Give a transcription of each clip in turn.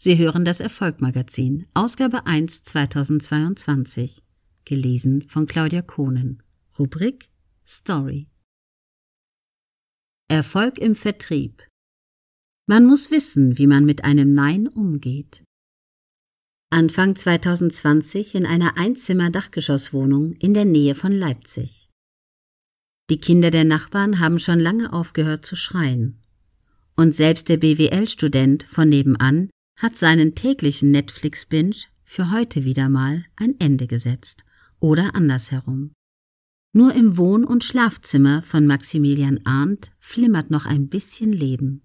Sie hören das Erfolgmagazin, Ausgabe 1 2022, gelesen von Claudia Kohnen. Rubrik Story. Erfolg im Vertrieb. Man muss wissen, wie man mit einem Nein umgeht. Anfang 2020 in einer Einzimmer-Dachgeschosswohnung in der Nähe von Leipzig. Die Kinder der Nachbarn haben schon lange aufgehört zu schreien. Und selbst der BWL-Student von nebenan hat seinen täglichen Netflix-Binge für heute wieder mal ein Ende gesetzt. Oder andersherum. Nur im Wohn- und Schlafzimmer von Maximilian Arndt flimmert noch ein bisschen Leben.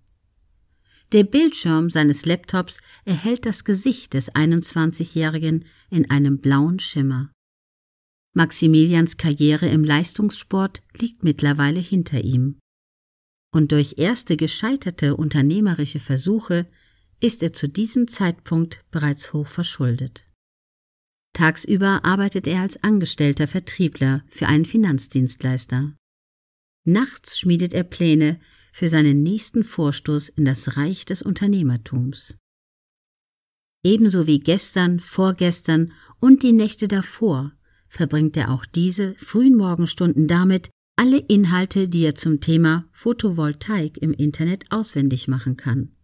Der Bildschirm seines Laptops erhält das Gesicht des 21-Jährigen in einem blauen Schimmer. Maximilians Karriere im Leistungssport liegt mittlerweile hinter ihm. Und durch erste gescheiterte unternehmerische Versuche ist er zu diesem Zeitpunkt bereits hoch verschuldet. Tagsüber arbeitet er als angestellter Vertriebler für einen Finanzdienstleister. Nachts schmiedet er Pläne für seinen nächsten Vorstoß in das Reich des Unternehmertums. Ebenso wie gestern, vorgestern und die Nächte davor verbringt er auch diese frühen Morgenstunden damit, alle Inhalte, die er zum Thema Photovoltaik im Internet auswendig machen kann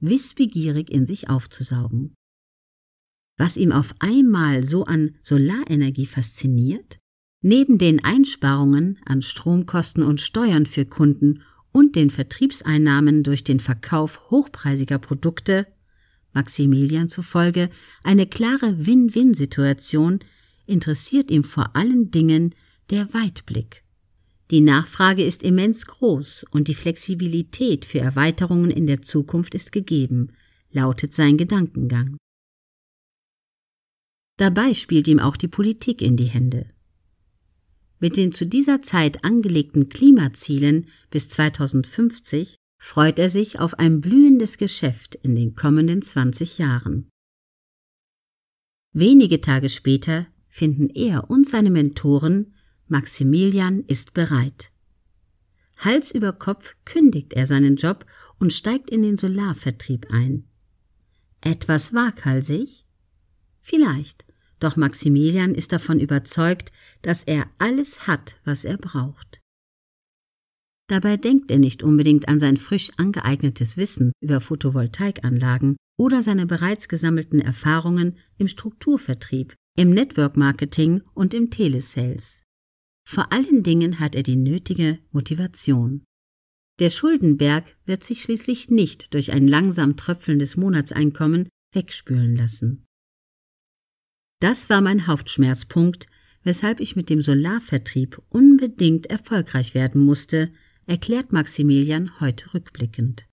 wissbegierig in sich aufzusaugen. Was ihm auf einmal so an Solarenergie fasziniert? Neben den Einsparungen an Stromkosten und Steuern für Kunden und den Vertriebseinnahmen durch den Verkauf hochpreisiger Produkte, Maximilian zufolge eine klare Win-Win-Situation, interessiert ihm vor allen Dingen der Weitblick. Die Nachfrage ist immens groß und die Flexibilität für Erweiterungen in der Zukunft ist gegeben, lautet sein Gedankengang. Dabei spielt ihm auch die Politik in die Hände. Mit den zu dieser Zeit angelegten Klimazielen bis 2050 freut er sich auf ein blühendes Geschäft in den kommenden 20 Jahren. Wenige Tage später finden er und seine Mentoren Maximilian ist bereit. Hals über Kopf kündigt er seinen Job und steigt in den Solarvertrieb ein. Etwas waghalsig? Vielleicht, doch Maximilian ist davon überzeugt, dass er alles hat, was er braucht. Dabei denkt er nicht unbedingt an sein frisch angeeignetes Wissen über Photovoltaikanlagen oder seine bereits gesammelten Erfahrungen im Strukturvertrieb, im Network Marketing und im Telesales. Vor allen Dingen hat er die nötige Motivation. Der Schuldenberg wird sich schließlich nicht durch ein langsam tröpfelndes Monatseinkommen wegspülen lassen. Das war mein Hauptschmerzpunkt, weshalb ich mit dem Solarvertrieb unbedingt erfolgreich werden musste, erklärt Maximilian heute rückblickend.